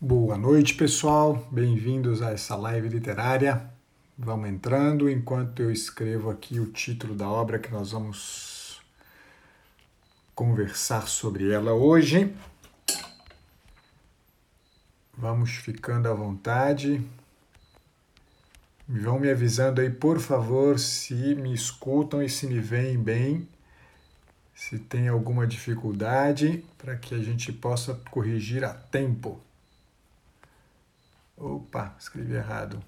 Boa noite, pessoal. Bem-vindos a essa live literária. Vamos entrando enquanto eu escrevo aqui o título da obra que nós vamos conversar sobre ela hoje. Vamos ficando à vontade. Vão me avisando aí, por favor, se me escutam e se me veem bem, se tem alguma dificuldade, para que a gente possa corrigir a tempo. Opa, escrevi errado.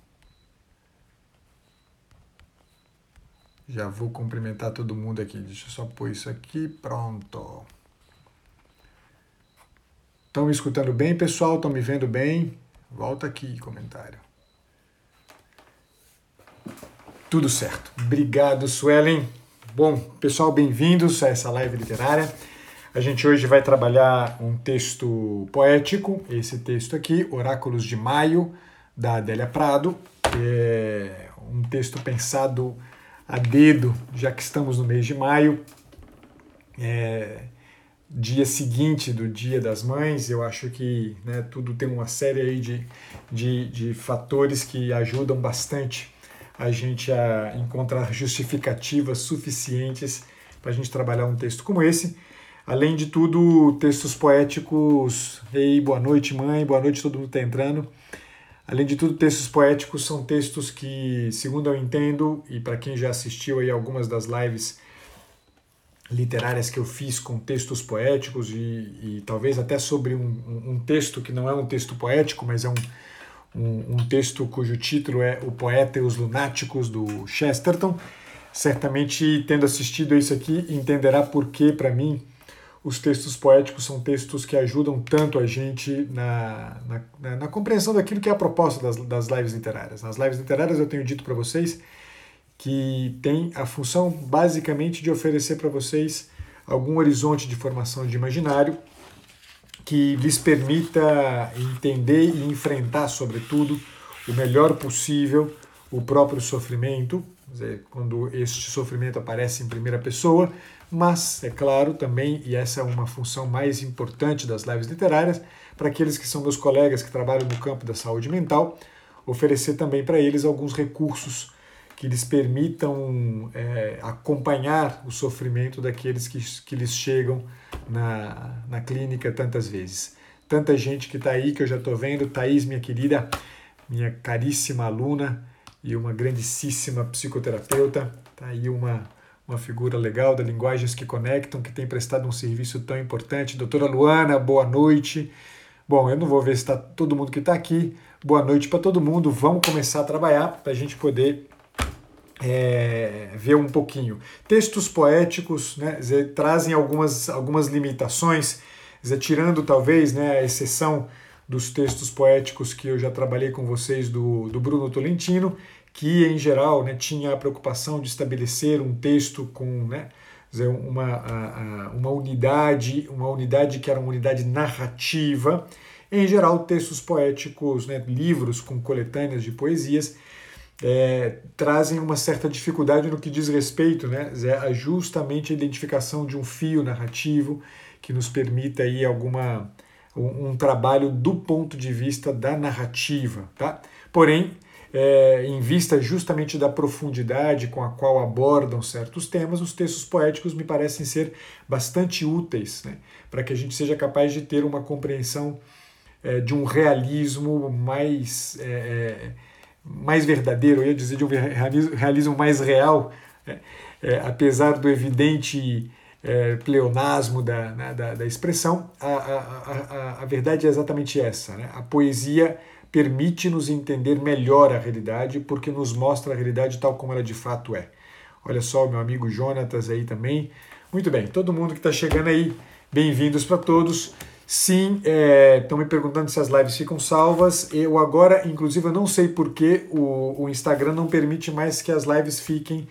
Já vou cumprimentar todo mundo aqui. Deixa eu só pôr isso aqui. Pronto. Estão me escutando bem, pessoal? Estão me vendo bem? Volta aqui, comentário. Tudo certo. Obrigado, Suelen. Bom, pessoal, bem-vindos a essa live literária. A gente hoje vai trabalhar um texto poético, esse texto aqui, Oráculos de Maio, da Adélia Prado. É um texto pensado a dedo, já que estamos no mês de maio. É, dia seguinte do Dia das Mães, eu acho que né, tudo tem uma série aí de, de, de fatores que ajudam bastante a gente a encontrar justificativas suficientes para a gente trabalhar um texto como esse. Além de tudo, textos poéticos. Ei, boa noite, mãe, boa noite, todo mundo está entrando. Além de tudo, textos poéticos são textos que, segundo eu entendo, e para quem já assistiu aí algumas das lives literárias que eu fiz com textos poéticos e, e talvez até sobre um, um, texto que não é um texto poético, mas é um, um, um texto cujo título é O Poeta e os Lunáticos, do Chesterton. Certamente, tendo assistido isso aqui, entenderá por que, para mim, os textos poéticos são textos que ajudam tanto a gente na, na, na compreensão daquilo que é a proposta das, das lives literárias. Nas lives literárias eu tenho dito para vocês que tem a função basicamente de oferecer para vocês algum horizonte de formação de imaginário que lhes permita entender e enfrentar, sobretudo, o melhor possível o próprio sofrimento, dizer, quando este sofrimento aparece em primeira pessoa, mas, é claro, também, e essa é uma função mais importante das lives literárias, para aqueles que são meus colegas que trabalham no campo da saúde mental, oferecer também para eles alguns recursos que lhes permitam é, acompanhar o sofrimento daqueles que, que lhes chegam na, na clínica tantas vezes. Tanta gente que está aí que eu já estou vendo, Thaís, minha querida, minha caríssima aluna e uma grandíssima psicoterapeuta, está aí uma uma figura legal da Linguagens que Conectam, que tem prestado um serviço tão importante. Doutora Luana, boa noite. Bom, eu não vou ver se está todo mundo que está aqui. Boa noite para todo mundo. Vamos começar a trabalhar para a gente poder é, ver um pouquinho. Textos poéticos né, trazem algumas, algumas limitações, tirando talvez né, a exceção dos textos poéticos que eu já trabalhei com vocês do, do Bruno Tolentino que em geral né, tinha a preocupação de estabelecer um texto com né, uma, uma unidade, uma unidade que era uma unidade narrativa. Em geral, textos poéticos, né, livros com coletâneas de poesias, é, trazem uma certa dificuldade no que diz respeito né, a justamente a identificação de um fio narrativo que nos permita aí alguma, um, um trabalho do ponto de vista da narrativa. Tá? Porém, é, em vista justamente da profundidade com a qual abordam certos temas, os textos poéticos me parecem ser bastante úteis né, para que a gente seja capaz de ter uma compreensão é, de um realismo mais, é, é mais verdadeiro, eu ia dizer de um realismo mais real, né, é, apesar do evidente é, pleonasmo da, né, da, da, expressão, a, a, a, a verdade é exatamente essa. Né? A poesia permite-nos entender melhor a realidade, porque nos mostra a realidade tal como ela de fato é. Olha só o meu amigo Jonatas aí também. Muito bem, todo mundo que está chegando aí, bem-vindos para todos. Sim, estão é, me perguntando se as lives ficam salvas. Eu agora, inclusive, eu não sei porque o, o Instagram não permite mais que as lives fiquem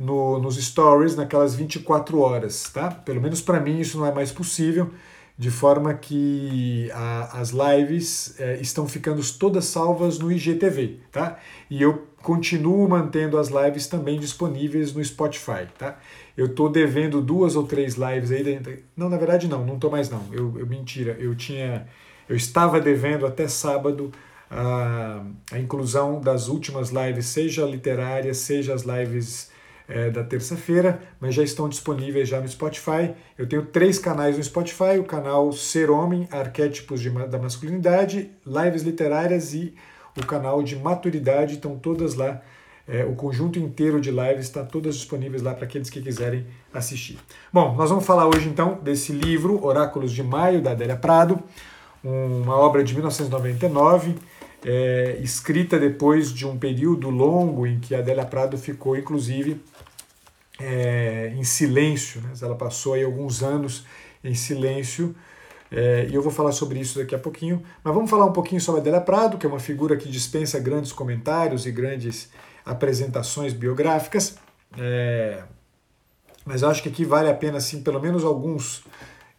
no, nos stories naquelas 24 horas, tá? Pelo menos para mim isso não é mais possível de forma que a, as lives é, estão ficando todas salvas no IGTV, tá? E eu continuo mantendo as lives também disponíveis no Spotify, tá? Eu tô devendo duas ou três lives aí dentro. Não, na verdade não, não tô mais não. Eu, eu mentira, eu tinha Eu estava devendo até sábado a, a inclusão das últimas lives, seja literárias, seja as lives é, da terça-feira, mas já estão disponíveis já no Spotify. Eu tenho três canais no Spotify: o canal Ser Homem, Arquétipos de, da Masculinidade, Lives Literárias e o canal de Maturidade. Estão todas lá. É, o conjunto inteiro de lives está todas disponíveis lá para aqueles que quiserem assistir. Bom, nós vamos falar hoje então desse livro, Oráculos de Maio, da Adélia Prado, uma obra de 1999 é, escrita depois de um período longo em que Adélia Prado ficou, inclusive, é, em silêncio. Né? Ela passou aí alguns anos em silêncio. É, e eu vou falar sobre isso daqui a pouquinho. Mas vamos falar um pouquinho sobre Adélia Prado, que é uma figura que dispensa grandes comentários e grandes apresentações biográficas. É, mas acho que aqui vale a pena, assim, pelo menos alguns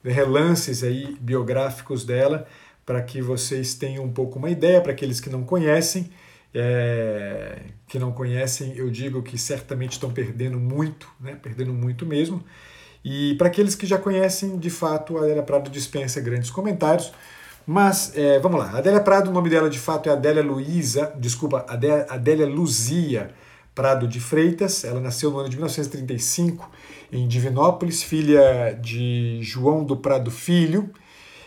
relances aí biográficos dela, para que vocês tenham um pouco uma ideia, para aqueles que não conhecem. É, que não conhecem, eu digo que certamente estão perdendo muito, né? perdendo muito mesmo. E para aqueles que já conhecem, de fato, a Adélia Prado dispensa grandes comentários. Mas é, vamos lá, Adélia Prado, o nome dela de fato é Adélia Luísa, desculpa, Adélia, Adélia Luzia Prado de Freitas. Ela nasceu no ano de 1935 em Divinópolis, filha de João do Prado Filho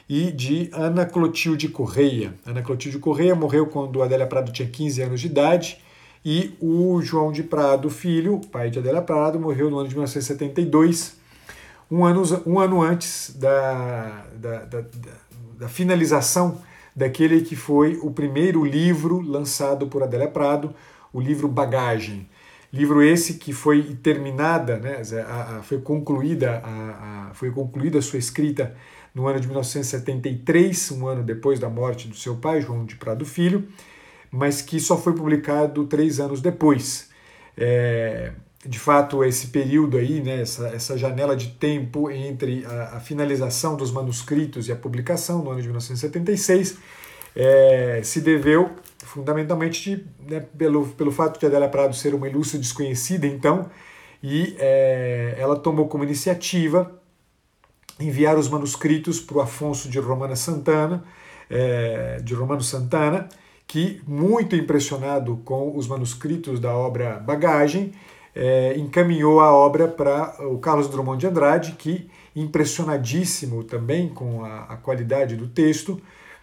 e de Ana Clotilde Correia. Ana Clotilde Correia morreu quando Adélia Prado tinha 15 anos de idade e o João de Prado Filho, pai de Adélia Prado, morreu no ano de 1972, um ano, um ano antes da, da, da, da finalização daquele que foi o primeiro livro lançado por Adélia Prado, o livro Bagagem. Livro esse que foi terminada, né, a, a, foi concluída a, foi concluída a sua escrita no ano de 1973, um ano depois da morte do seu pai, João de Prado Filho, mas que só foi publicado três anos depois. É, de fato, esse período aí, né, essa, essa janela de tempo entre a, a, finalização dos manuscritos e a publicação, no ano de 1976, é, se deveu fundamentalmente né, pelo, pelo fato de Adélia Prado ser uma ilustre desconhecida, então, e é, ela tomou como iniciativa enviar os manuscritos para o Afonso de Romana Santana, é, de Romano Santana, que, muito impressionado com os manuscritos da obra Bagagem, é, encaminhou a obra para o Carlos Drummond de Andrade, que, impressionadíssimo também com a, a qualidade do texto,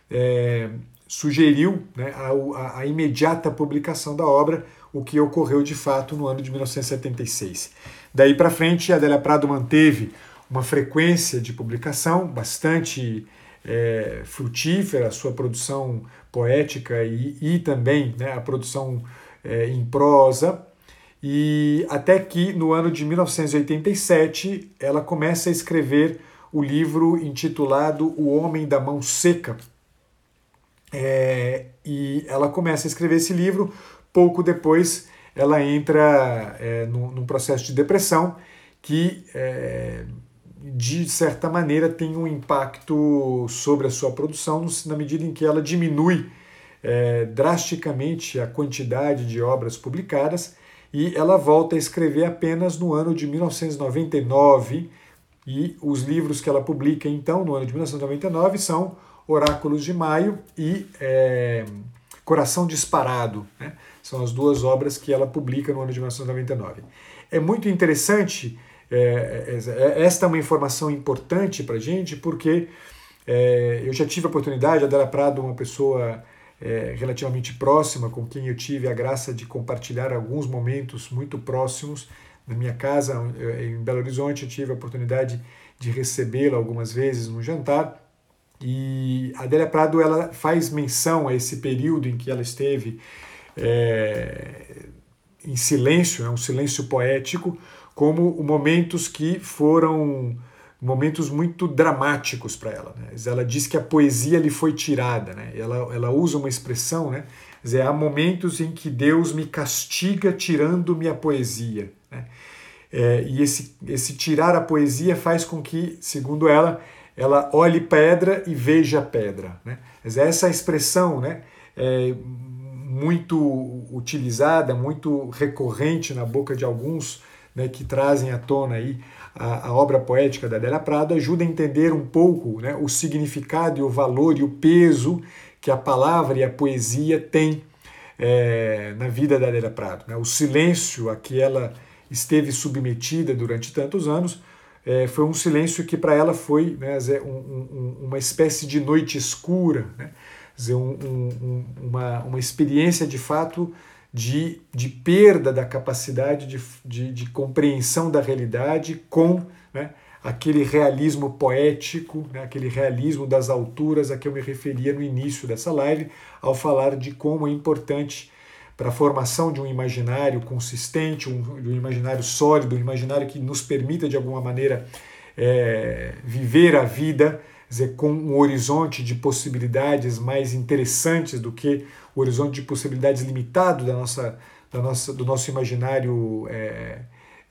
é, sugeriu né, a, a, imediata publicação da obra, o que ocorreu de fato no ano de 1976. Daí para frente, Adélia Prado manteve uma frequência de publicação bastante é, frutífera, a sua produção poética e, e também né, a produção é, em prosa, e até que no ano de 1987 ela começa a escrever o livro intitulado O Homem da Mão Seca. É, e ela começa a escrever esse livro, pouco depois ela entra é, num, num, processo de depressão que é, de certa maneira, tem um impacto sobre a sua produção na medida em que ela diminui é, drasticamente a quantidade de obras publicadas e ela volta a escrever apenas no ano de 1999 e os livros que ela publica então no ano de 1999 são Oráculos de Maio e é, Coração Disparado. Né? São as duas obras que ela publica no ano de 1999. É muito interessante é, é, é, esta é uma informação importante para a gente, porque é, eu já tive a oportunidade, a Adela Prado, uma pessoa é, relativamente próxima, com quem eu tive a graça de compartilhar alguns momentos muito próximos na minha casa, é, em Belo Horizonte, eu tive a oportunidade de recebê-la algumas vezes no jantar. E a Adélia Prado ela faz menção a esse período em que ela esteve é, em silêncio, é um silêncio poético, como momentos que foram momentos muito dramáticos para ela. Né? Ela diz que a poesia lhe foi tirada. Né? Ela, ela usa uma expressão, né? dizer, há momentos em que Deus me castiga tirando-me a poesia. Né? É, e esse, esse tirar a poesia faz com que, segundo ela, ela olhe pedra e veja pedra. Né? Essa expressão né, é muito utilizada, muito recorrente na boca de alguns né, que trazem à tona aí a, a, obra poética da Adélia Prado ajuda a entender um pouco né, o significado e o valor e o peso que a palavra e a poesia têm é, na vida da Adélia Prado. Né? O silêncio a que ela esteve submetida durante tantos anos é, foi um silêncio que para ela foi né, um, um, uma espécie de noite escura, né? um, uma, uma experiência de fato de, de perda da capacidade de, de, de compreensão da realidade com né, aquele realismo poético, né, aquele realismo das alturas a que eu me referia no início dessa live, ao falar de como é importante para a formação de um imaginário consistente, um, um imaginário sólido, um imaginário que nos permita, de alguma maneira, é, viver a vida dizer, com um horizonte de possibilidades mais interessantes do que o horizonte de possibilidades limitado da nossa, da nossa, do nosso imaginário é,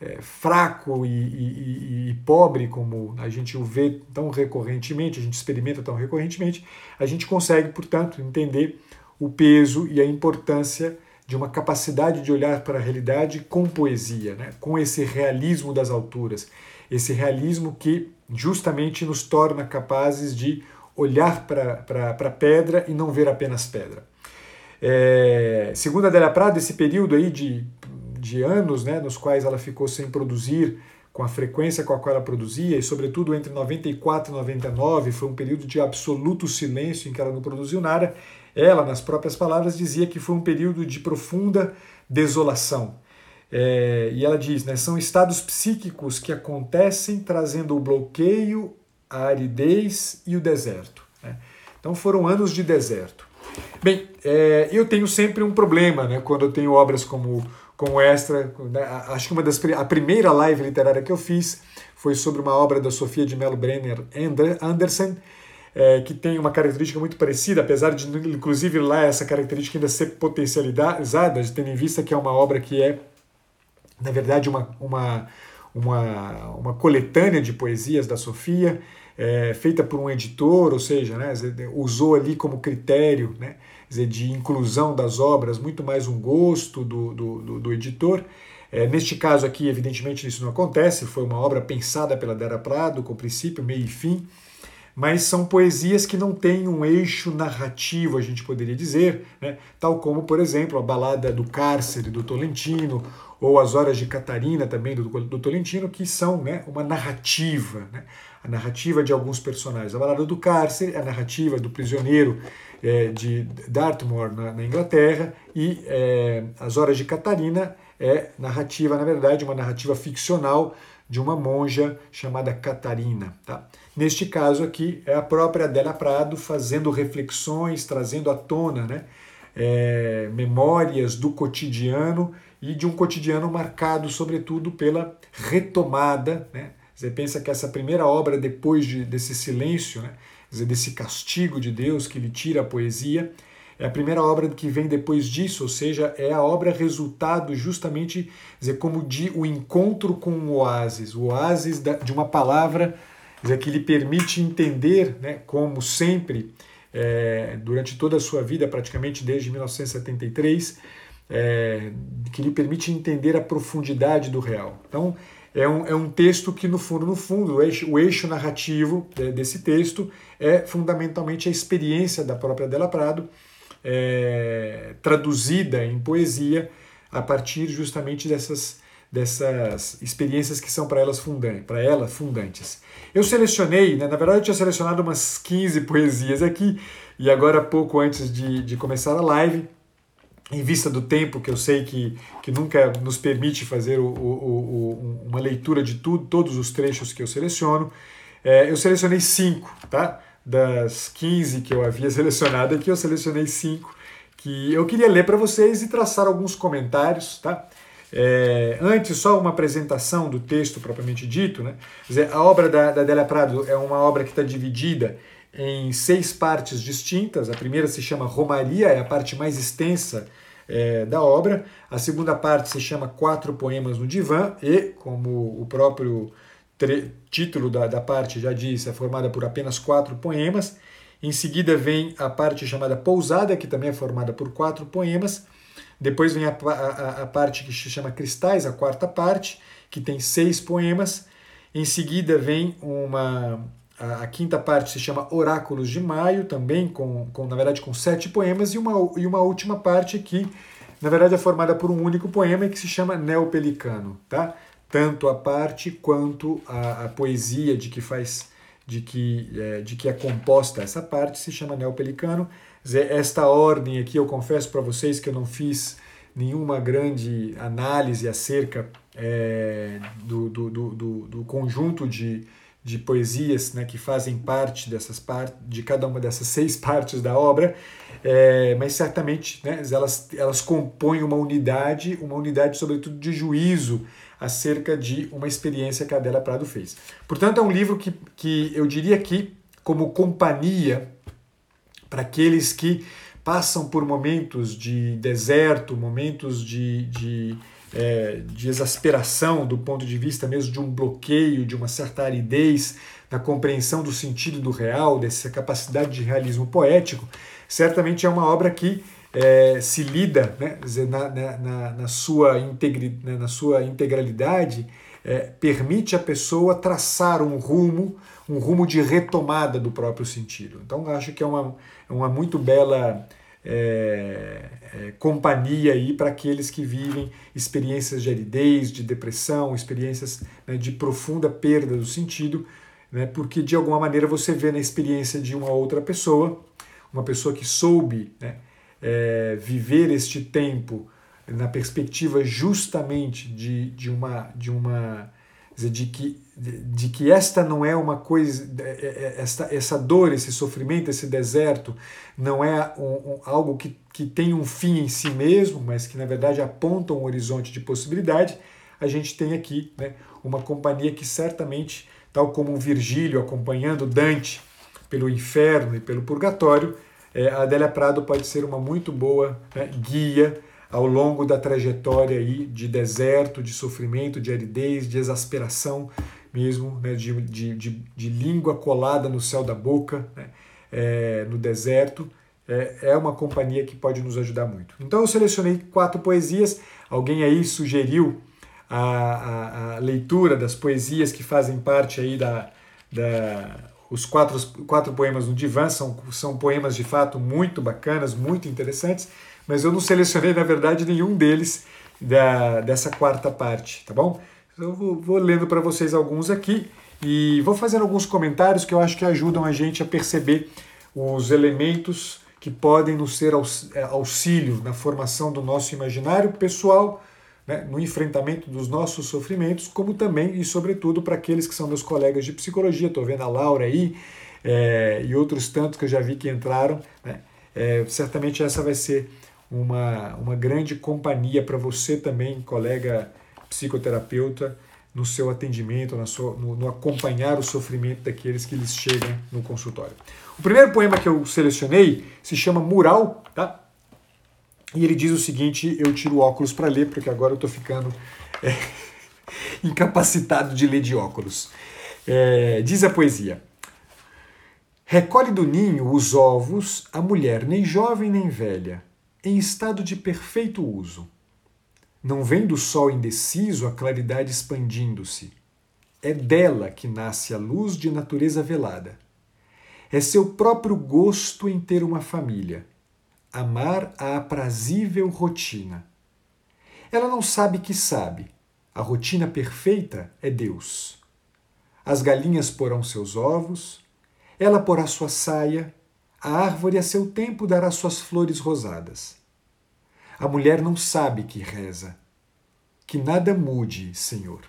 é, fraco e, e, e, pobre, como a gente o vê tão recorrentemente, a gente experimenta tão recorrentemente, a gente consegue, portanto, entender o peso e a importância de uma capacidade de olhar para a realidade com poesia, né? com esse realismo das alturas, esse realismo que justamente nos torna capazes de olhar para a pedra e não ver apenas pedra. É, segundo a Adélia Prado, esse período aí de, de anos né, nos quais ela ficou sem produzir com a frequência com a qual ela produzia, e sobretudo entre 94 e 99, foi um período de absoluto silêncio em que ela não produziu nada. Ela, nas próprias palavras, dizia que foi um período de profunda desolação. É, e ela diz, né, são estados psíquicos que acontecem trazendo o bloqueio, a aridez e o deserto. Né? Então foram anos de deserto. Bem, é, eu tenho sempre um problema né, quando eu tenho obras como, como esta. Né, acho que uma das, a primeira live literária que eu fiz foi sobre uma obra da Sofia de Mello Brenner Anderson, é, que tem uma característica muito parecida, apesar de, inclusive, lá essa característica ainda ser potencializada, tendo em vista que é uma obra que é na verdade, uma, uma, uma, uma coletânea de poesias da Sofia, é, feita por um editor, ou seja, né, usou ali como critério né, de inclusão das obras muito mais um gosto do, do, do, editor. É, neste caso aqui, evidentemente, isso não acontece, foi uma obra pensada pela Dara Prado, com princípio, meio e fim, mas são poesias que não têm um eixo narrativo, a gente poderia dizer, né? tal como, por exemplo, a Balada do Cárcere, do Tolentino, ou As Horas de Catarina, também do, do Tolentino, que são né, uma narrativa, né? A narrativa de alguns personagens. A Balada do Cárcere a narrativa do prisioneiro é, de Dartmoor, na, na Inglaterra, e é, As Horas de Catarina é narrativa, na verdade, uma narrativa ficcional de uma monja chamada Catarina. Tá? Neste caso aqui, é a própria Adélia Prado fazendo reflexões, trazendo à tona né, é, memórias do cotidiano e de um cotidiano marcado, sobretudo, pela retomada. Né? Você pensa que essa primeira obra, depois de, desse silêncio, né? dizer, desse castigo de Deus que lhe tira a poesia, é a primeira obra que vem depois disso, ou seja, é a obra resultado justamente dizer, como de o encontro com o oásis, o oásis de uma palavra dizer, que lhe permite entender, né, como sempre, é, durante toda a sua vida, praticamente desde 1973, é, que lhe permite entender a profundidade do real. Então, é um, é um texto que, no fundo, no fundo, o eixo, o eixo narrativo desse texto é fundamentalmente a experiência da própria Della Prado, é, traduzida em poesia a partir justamente dessas, dessas experiências que são para elas fundantes, para ela fundantes. Eu selecionei, né, na verdade eu tinha selecionado umas 15 poesias aqui, e agora pouco antes de, de começar a live, em vista do tempo que eu sei que, que nunca nos permite fazer o, o, o, uma leitura de tudo, todos os trechos que eu seleciono, é, eu selecionei cinco, tá? das 15 que eu havia selecionado aqui, eu selecionei cinco que eu queria ler para vocês e traçar alguns comentários, tá? É, antes, só uma apresentação do texto propriamente dito, né? Dizer, a obra da, da Délia Prado é uma obra que está dividida em seis partes distintas. A primeira se chama Romaria, é a parte mais extensa é, da obra. A segunda parte se chama Quatro Poemas no Divã e, como o próprio título da, da parte já diz, é formada por apenas quatro poemas. Em seguida vem a parte chamada Pousada, que também é formada por quatro poemas. Depois vem a, a, a parte que se chama Cristais, a quarta parte, que tem seis poemas. Em seguida vem uma a, quinta parte se chama Oráculos de Maio, também com, com na verdade com sete poemas e uma, e uma última parte que na verdade é formada por um único poema que se chama Neopelicano, tá? Tanto a parte quanto a, a poesia de que faz de que, é, de que é composta essa parte se chama Neopelicano. Esta ordem aqui eu confesso para vocês que eu não fiz nenhuma grande análise acerca é, do, do, do, do, conjunto de, de poesias né, que fazem parte dessas partes, de cada uma dessas seis partes da obra, é, mas certamente né, elas, elas compõem uma unidade, uma unidade sobretudo de juízo acerca de uma experiência que a Adela Prado fez. Portanto, é um livro que, que eu diria que, como companhia para aqueles que passam por momentos de deserto, momentos de, de, é, de exasperação do ponto de vista mesmo de um bloqueio, de uma certa aridez na compreensão do sentido do real, dessa capacidade de realismo poético, certamente é uma obra que é, se lida né, na, na, na, sua integri, né, na sua integralidade, é, permite a pessoa traçar um rumo, um rumo de retomada do próprio sentido. Então acho que é uma, uma muito bela é, é, companhia aí para aqueles que vivem experiências de aridez, de depressão, experiências né, de profunda perda do sentido, né, porque de alguma maneira você vê na experiência de uma outra pessoa, uma pessoa que soube né, é, viver este tempo na perspectiva justamente de, de uma de uma de que, de que esta não é uma coisa, é, é, esta, essa dor, esse sofrimento, esse deserto, não é um, um, algo que, que tem um fim em si mesmo, mas que na verdade aponta um horizonte de possibilidade, a gente tem aqui né, uma companhia que certamente, tal como Virgílio acompanhando Dante pelo inferno e pelo purgatório, é, a Adélia Prado pode ser uma muito boa né, guia ao longo da trajetória aí de deserto, de sofrimento, de aridez, de exasperação mesmo, né, de, de, de, de, língua colada no céu da boca, né, é, no deserto, é, é uma companhia que pode nos ajudar muito. Então eu selecionei quatro poesias, alguém aí sugeriu a, a, a leitura das poesias que fazem parte aí da, da os quatro, quatro poemas no divã. São, são poemas de fato muito bacanas, muito interessantes mas eu não selecionei, na verdade, nenhum deles da, dessa quarta parte, tá bom? Eu vou, vou lendo para vocês alguns aqui e vou fazendo alguns comentários que eu acho que ajudam a gente a perceber os elementos que podem nos ser é, auxílio na formação do nosso imaginário pessoal, né, no enfrentamento dos nossos sofrimentos, como também e sobretudo para aqueles que são meus colegas de psicologia. Estou vendo a Laura aí é, e outros tantos que eu já vi que entraram. Né, é, certamente essa vai ser uma, uma grande companhia para você também, colega psicoterapeuta, no seu atendimento, na sua, no, no, acompanhar o sofrimento daqueles que lhes chegam no consultório. O primeiro poema que eu selecionei se chama Mural, tá? E ele diz o seguinte: eu tiro óculos para ler, porque agora eu estou ficando é, incapacitado de ler de óculos. É, diz a poesia: Recolhe do ninho os ovos a mulher, nem jovem nem velha em estado de perfeito uso. Não vem do sol indeciso a claridade expandindo-se. É dela que nasce a luz de natureza velada. É seu próprio gosto em ter uma família, amar a aprazível rotina. Ela não sabe que sabe. A rotina perfeita é Deus. As galinhas porão seus ovos, ela porá sua saia, a árvore a seu tempo dará suas flores rosadas. A mulher não sabe que reza. Que nada mude, Senhor.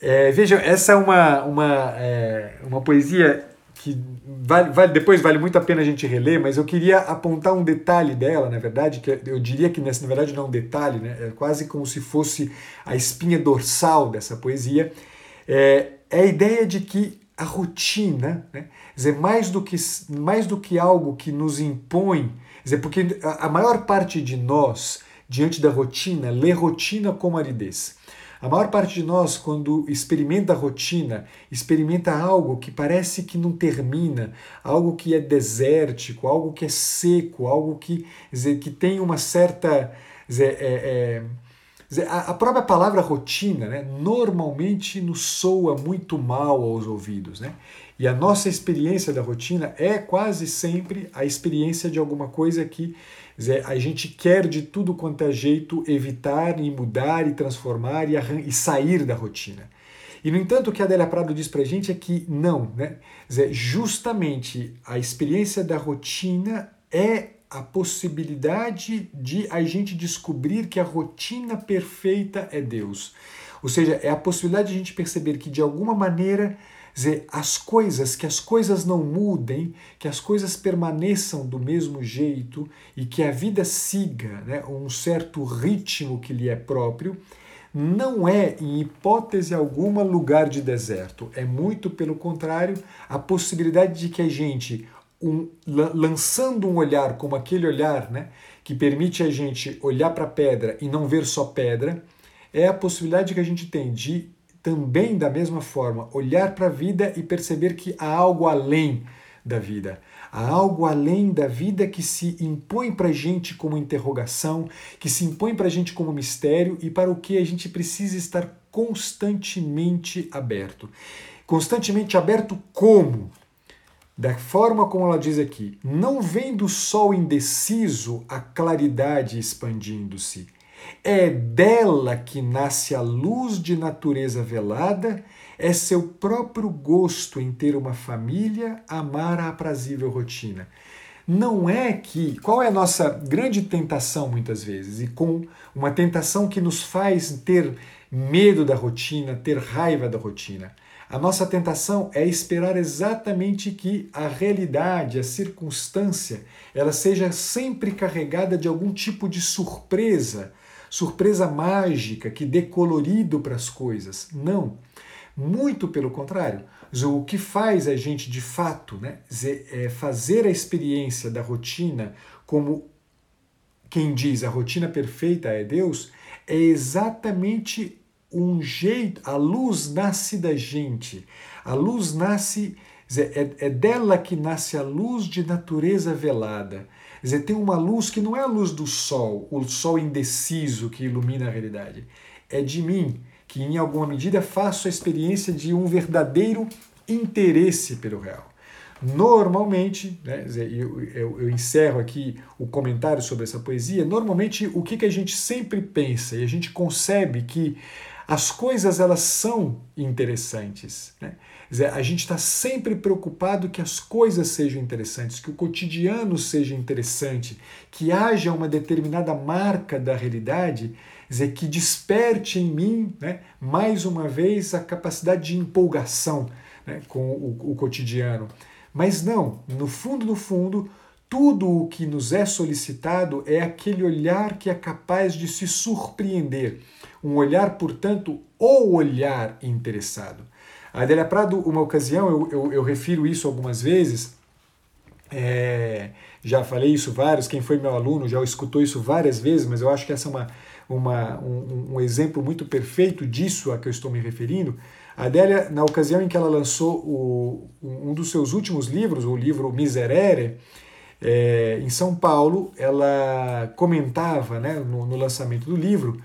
É, vejam, essa é uma, uma, é, uma poesia que vale, vale, depois vale muito a pena a gente reler, mas eu queria apontar um detalhe dela, na verdade, que eu diria que nessa, na verdade não é um detalhe, né, é quase como se fosse a espinha dorsal dessa poesia, é, é a ideia de que a rotina, né? dizer, mais do, que, mais do que algo que nos impõe, dizer, porque a maior parte de nós, diante da rotina, lê rotina como aridez. A maior parte de nós, quando experimenta a rotina, experimenta algo que parece que não termina, algo que é desértico, algo que é seco, algo que, dizer, que tem uma certa. Dizer, é, é, A própria palavra rotina né, normalmente nos soa muito mal aos ouvidos. Né? E a nossa experiência da rotina é quase sempre a experiência de alguma coisa que dizer, a gente quer de tudo quanto é jeito evitar e mudar e transformar e, e sair da rotina. E, no entanto, o que a Adélia Prado diz para a gente é que não, né? Dizer, justamente a experiência da rotina é a possibilidade de a gente descobrir que a rotina perfeita é Deus. Ou seja, é a possibilidade de a gente perceber que de alguma maneira dizer, as coisas, que as coisas não mudem, que as coisas permaneçam do mesmo jeito e que a vida siga né, um certo ritmo que lhe é próprio, não é, em hipótese alguma, lugar de deserto. É muito pelo contrário, a possibilidade de que a gente um, lançando um olhar como aquele olhar né, que permite a gente olhar para a pedra e não ver só pedra, é a possibilidade que a gente tem de também, da mesma forma, olhar para a vida e perceber que há algo além da vida. Há algo além da vida que se impõe para a gente como interrogação, que se impõe para a gente como mistério e para o que a gente precisa estar constantemente aberto. Constantemente aberto como? Da forma como ela diz aqui, não vem do sol indeciso a claridade expandindo-se. É dela que nasce a luz de natureza velada, é seu próprio gosto em ter uma família, amar a aprazível rotina. Não é que. Qual é a nossa grande tentação muitas vezes? E com uma tentação que nos faz ter medo da rotina, ter raiva da rotina a nossa tentação é esperar exatamente que a realidade, a circunstância, ela seja sempre carregada de algum tipo de surpresa, surpresa mágica que dê colorido para as coisas. Não. Muito pelo contrário. O que faz a gente de fato né, é fazer a experiência da rotina como quem diz a rotina perfeita é Deus, é exatamente um jeito, a luz nasce da gente, a luz nasce, é, é dela que nasce a luz de natureza velada. Quer dizer, tem uma luz que não é a luz do sol, o sol indeciso que ilumina a realidade. É de mim, que em alguma medida faço a experiência de um verdadeiro interesse pelo real. Normalmente, né, eu, eu, eu, encerro aqui o comentário sobre essa poesia. Normalmente, o que, que a gente sempre pensa e a gente concebe que as coisas elas são interessantes. Né? Dizer, a gente está sempre preocupado que as coisas sejam interessantes, que o cotidiano seja interessante, que haja uma determinada marca da realidade, dizer, que desperte em mim, né, mais uma vez, a capacidade de empolgação né, com o, o cotidiano. Mas não, no fundo, no fundo, tudo o que nos é solicitado é aquele olhar que é capaz de se surpreender. Um olhar, portanto, o olhar interessado. A Adélia Prado, uma ocasião, eu, eu, eu refiro isso algumas vezes, é, já falei isso vários, quem foi meu aluno já escutou isso várias vezes, mas eu acho que essa é uma, uma, um, um exemplo muito perfeito disso a que eu estou me referindo. A Adélia, na ocasião em que ela lançou o, um dos seus últimos livros, o livro Miserere, é, em São Paulo, ela comentava né, no, no lançamento do livro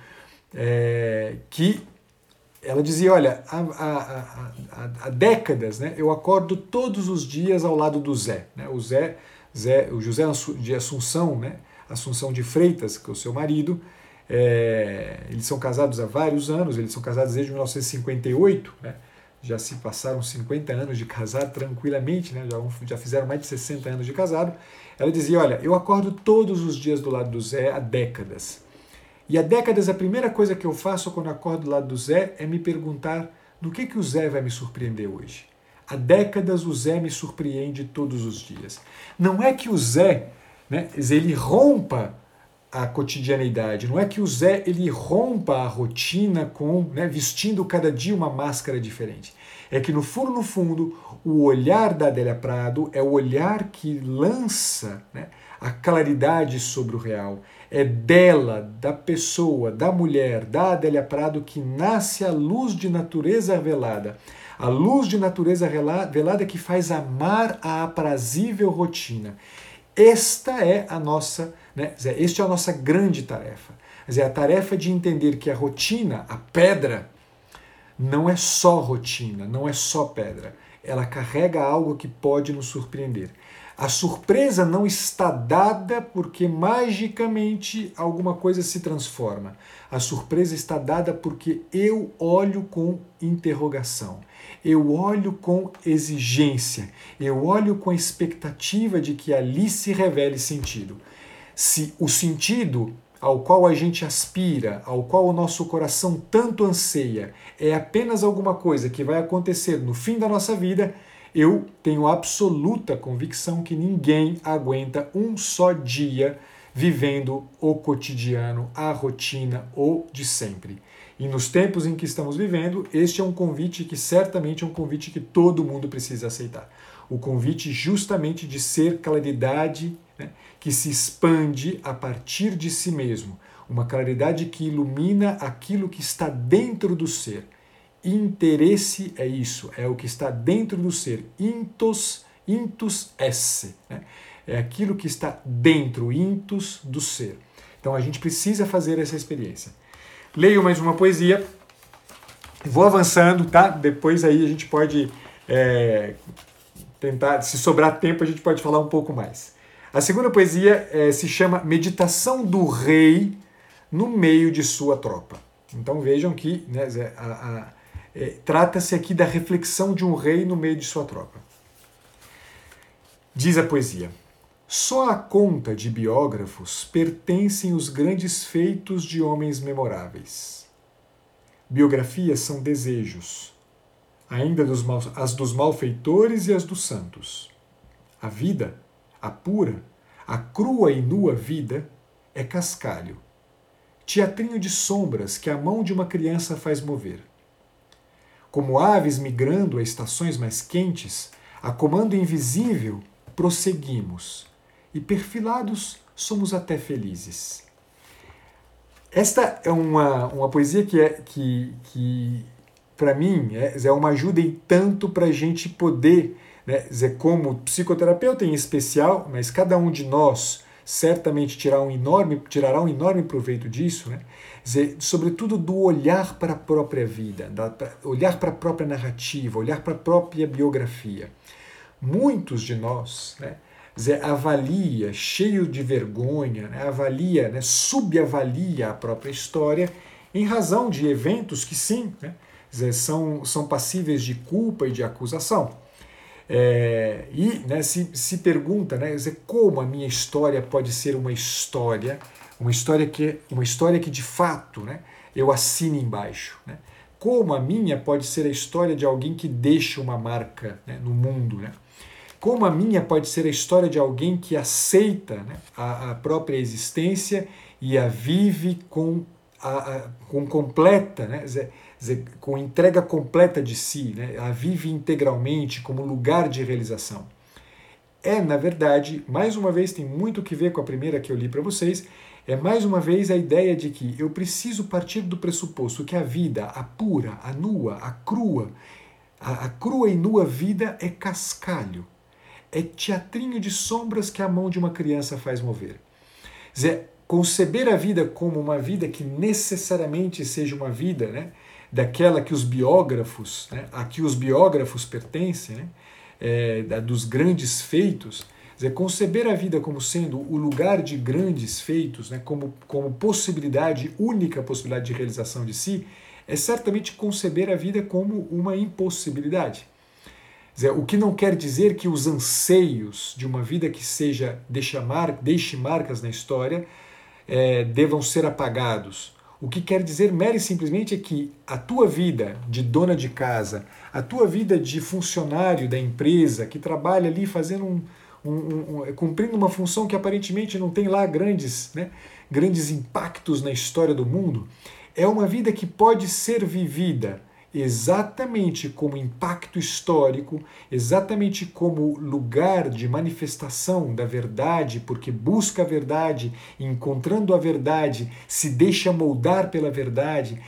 é, que ela dizia: Olha, há, há, há, há, décadas né, eu acordo todos os dias ao lado do Zé. Né, o Zé, Zé, o José de Assunção, né, Assunção de Freitas, que é o seu marido, é, eles são casados há vários anos, eles são casados desde 1958. Né, já se passaram 50 anos de casado tranquilamente, né? já, já fizeram mais de 60 anos de casado. Ela dizia: Olha, eu acordo todos os dias do lado do Zé há décadas. E há décadas a primeira coisa que eu faço quando acordo do lado do Zé é me perguntar no que, que o Zé vai me surpreender hoje. Há décadas o Zé me surpreende todos os dias. Não é que o Zé, né, ele rompa a cotidianidade. Não é que o Zé ele rompa a rotina com né, vestindo cada dia uma máscara diferente. É que no fundo, no fundo, o olhar da Adélia Prado é o olhar que lança né, a claridade sobre o real. É dela, da pessoa, da mulher, da Adélia Prado que nasce a luz de natureza velada. A luz de natureza velada que faz amar a aprazível rotina. Esta é a nossa, né, este é a nossa grande tarefa. Quer dizer, a tarefa de entender que a rotina, a pedra, não é só rotina, não é só pedra. Ela carrega algo que pode nos surpreender. A surpresa não está dada porque magicamente alguma coisa se transforma. A surpresa está dada porque eu olho com interrogação, eu olho com exigência, eu olho com a expectativa de que ali se revele sentido. Se o sentido ao qual a gente aspira, ao qual o nosso coração tanto anseia, é apenas alguma coisa que vai acontecer no fim da nossa vida, eu tenho absoluta convicção que ninguém aguenta um só dia vivendo o cotidiano, a rotina ou de sempre. E nos tempos em que estamos vivendo, este é um convite que certamente é um convite que todo mundo precisa aceitar. O convite justamente de ser claridade né, que se expande a partir de si mesmo, uma claridade que ilumina aquilo que está dentro do ser Interesse é isso, é o que está dentro do ser. Intus, intus esse. Né? É aquilo que está dentro, intus do ser. Então a gente precisa fazer essa experiência. Leio mais uma poesia. Vou avançando, tá? Depois aí a gente pode é, tentar, se sobrar tempo, a gente pode falar um pouco mais. A segunda poesia é, se chama Meditação do Rei no meio de sua tropa. Então vejam que né, a, a é, Trata-se aqui da reflexão de um rei no meio de sua tropa. Diz a poesia: Só à conta de biógrafos pertencem os grandes feitos de homens memoráveis. Biografias são desejos, ainda dos mal, as dos malfeitores e as dos santos. A vida, a pura, a crua e nua vida, é cascalho, teatrinho de sombras que a mão de uma criança faz mover. Como aves migrando a estações mais quentes, a comando invisível, prosseguimos. E perfilados, somos até felizes. Esta é uma, uma poesia que, é, que, que para mim, é, é uma ajuda e tanto para a gente poder, né, como psicoterapeuta em especial, mas cada um de nós certamente tirará um enorme, tirará um enorme proveito disso, né? Dizer, sobretudo do olhar para a própria vida, da, pra, olhar para a própria narrativa, olhar para a própria biografia. Muitos de nós né, dizer, avalia, cheio de vergonha, né, avalia, né, subavalia a própria história em razão de eventos que sim, né, dizer, são, são passíveis de culpa e de acusação. É, e né, se, se pergunta né, como a minha história pode ser uma história uma história que, uma história que de fato né, eu assine embaixo. Né? Como a minha pode ser a história de alguém que deixa uma marca né, no mundo. Né? Como a minha pode ser a história de alguém que aceita né, a, a, própria existência e a vive com, a, a com completa, né, com entrega completa de si, né, a vive integralmente como lugar de realização. É, na verdade, mais uma vez, tem muito que ver com a primeira que eu li para vocês, é mais uma vez a ideia de que eu preciso partir do pressuposto que a vida, a pura, a nua, a crua, a, a crua e nua vida é cascalho. É teatrinho de sombras que a mão de uma criança faz mover. Dizer, conceber a vida como uma vida que necessariamente seja uma vida né, daquela que os biógrafos, né, a que os biógrafos pertencem, né, é, dos grandes feitos, dizer, conceber a vida como sendo o lugar de grandes feitos, né, como, como possibilidade, única possibilidade de realização de si, é certamente conceber a vida como uma impossibilidade. Dizer, o que não quer dizer que os anseios de uma vida que seja deixe, mar, deixe marcas na história é, devam ser apagados. O que quer dizer mere simplesmente é que a tua vida de dona de casa, a tua vida de funcionário da empresa que trabalha ali fazendo um, um, um, cumprindo uma função que aparentemente não tem lá grandes, né, grandes impactos na história do mundo, é uma vida que pode ser vivida exatamente como impacto histórico, exatamente como lugar de manifestação da verdade, porque busca a verdade, encontrando a verdade, se deixa moldar pela verdade.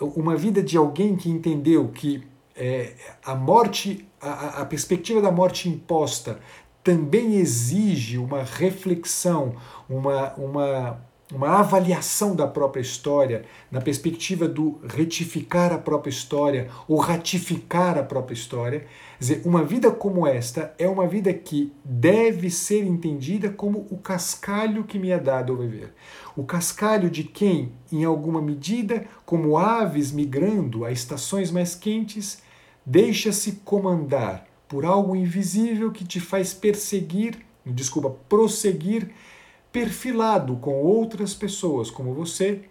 Uma vida de alguém que entendeu que é, a morte, a, a perspectiva da morte imposta também exige uma reflexão, uma, uma, uma avaliação da própria história, na perspectiva do retificar a própria história ou ratificar a própria história. Quer dizer, uma vida como esta é uma vida que deve ser entendida como o cascalho que me é dado ao viver. O cascalho de quem, em alguma medida, como aves migrando a estações mais quentes, deixa-se comandar por algo invisível que te faz perseguir, desculpa, prosseguir perfilado com outras pessoas como você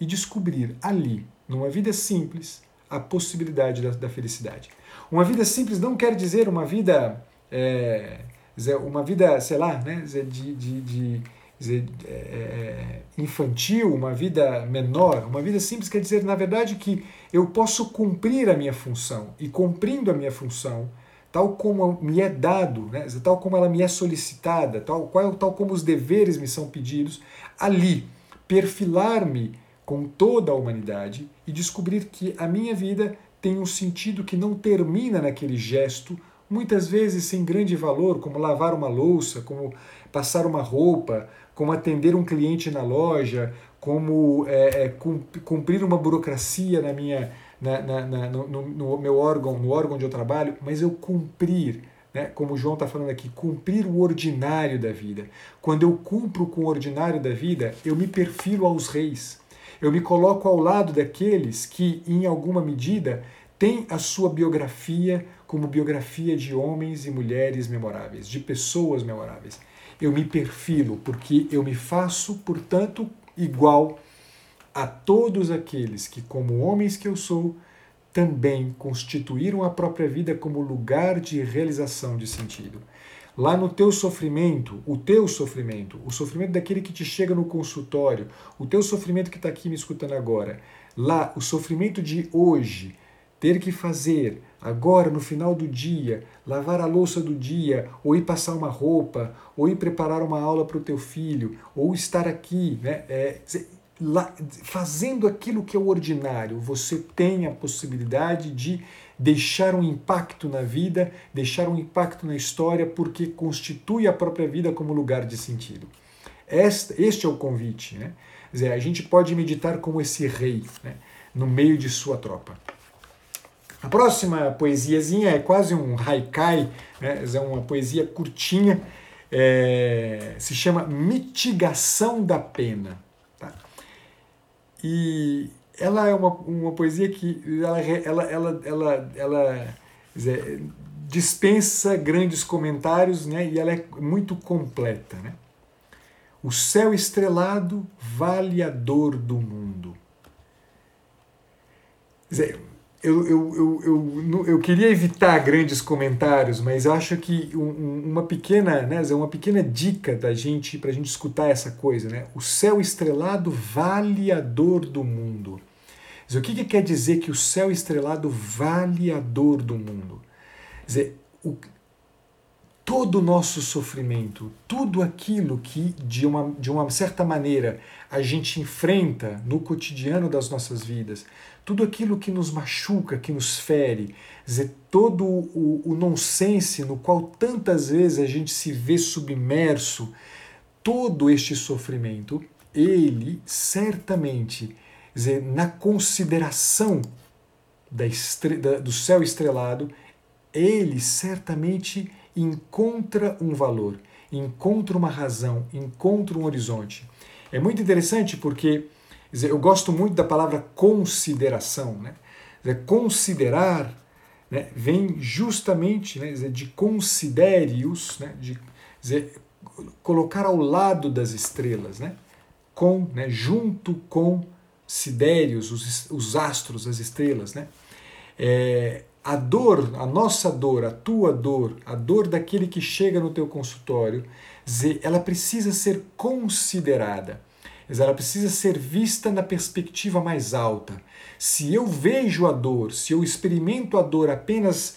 e descobrir ali, numa vida simples, a possibilidade da, da felicidade. Uma vida simples não quer dizer uma vida, é, uma vida, sei lá, né, de, de, de é, é, infantil, uma vida menor. Uma vida simples quer dizer, na verdade, que eu posso cumprir a minha função e cumprindo a minha função, tal como me é dado, né? tal como ela me é solicitada, tal, qual, tal como os deveres me são pedidos, ali perfilar-me com toda a humanidade e descobrir que a minha vida tem um sentido que não termina naquele gesto, muitas vezes sem grande valor, como lavar uma louça, como passar uma roupa, como atender um cliente na loja, como é, cumprir uma burocracia na minha na, na, na no, no, meu órgão, no órgão onde eu trabalho, mas eu cumprir, né, como o João está falando aqui, cumprir o ordinário da vida. Quando eu cumpro com o ordinário da vida, eu me perfilo aos reis. Eu me coloco ao lado daqueles que, em alguma medida, têm a sua biografia como biografia de homens e mulheres memoráveis, de pessoas memoráveis. Eu me perfilo porque eu me faço, portanto, igual a todos aqueles que, como homens que eu sou, também constituíram a própria vida como lugar de realização de sentido. Lá no teu sofrimento, o teu sofrimento, o sofrimento daquele que te chega no consultório, o teu sofrimento que está aqui me escutando agora, lá, o sofrimento de hoje, ter que fazer agora no final do dia, lavar a louça do dia, ou ir passar uma roupa, ou ir preparar uma aula para o teu filho, ou estar aqui, né? É, fazendo aquilo que é o ordinário, você tem a possibilidade de deixar um impacto na vida, deixar um impacto na história, porque constitui a própria vida como lugar de sentido. Este, este é o convite. Né? Dizer, a gente pode meditar como esse rei né? no meio de sua tropa. A próxima poesiazinha é quase um haikai, né? é uma poesia curtinha, é, se chama Mitigação da Pena. E ela é uma, uma poesia que ela, ela, ela, ela, ela dizer, dispensa grandes comentários né? e ela é muito completa. Né? O céu estrelado vale a dor do mundo. Dizer, eu, eu, eu, eu, queria evitar grandes comentários, mas acho que uma pequena, né, uma pequena dica da gente para a gente escutar essa coisa, né? O céu estrelado vale a dor do mundo. O que, que quer dizer que o céu estrelado vale a dor do mundo? Quer dizer, o, todo o nosso sofrimento, tudo aquilo que de uma, de uma certa maneira a gente enfrenta no cotidiano das nossas vidas, tudo aquilo que nos machuca, que nos fere, dizer, todo o, o nonsense no qual tantas vezes a gente se vê submerso, todo este sofrimento, ele certamente, dizer, na consideração da da, do céu estrelado, ele certamente encontra um valor, encontra uma razão, encontra um horizonte. É muito interessante porque dizer, eu gosto muito da palavra consideração. Né? Dizer, considerar né, vem justamente né, dizer, de considere-os, né, de dizer, colocar ao lado das estrelas, né, com, né, junto com sidérios, os, os astros, as estrelas. Né? É, a dor, a nossa dor, a tua dor, a dor daquele que chega no teu consultório, ela precisa ser considerada ela precisa ser vista na perspectiva mais alta. Se eu vejo a dor, se eu experimento a dor apenas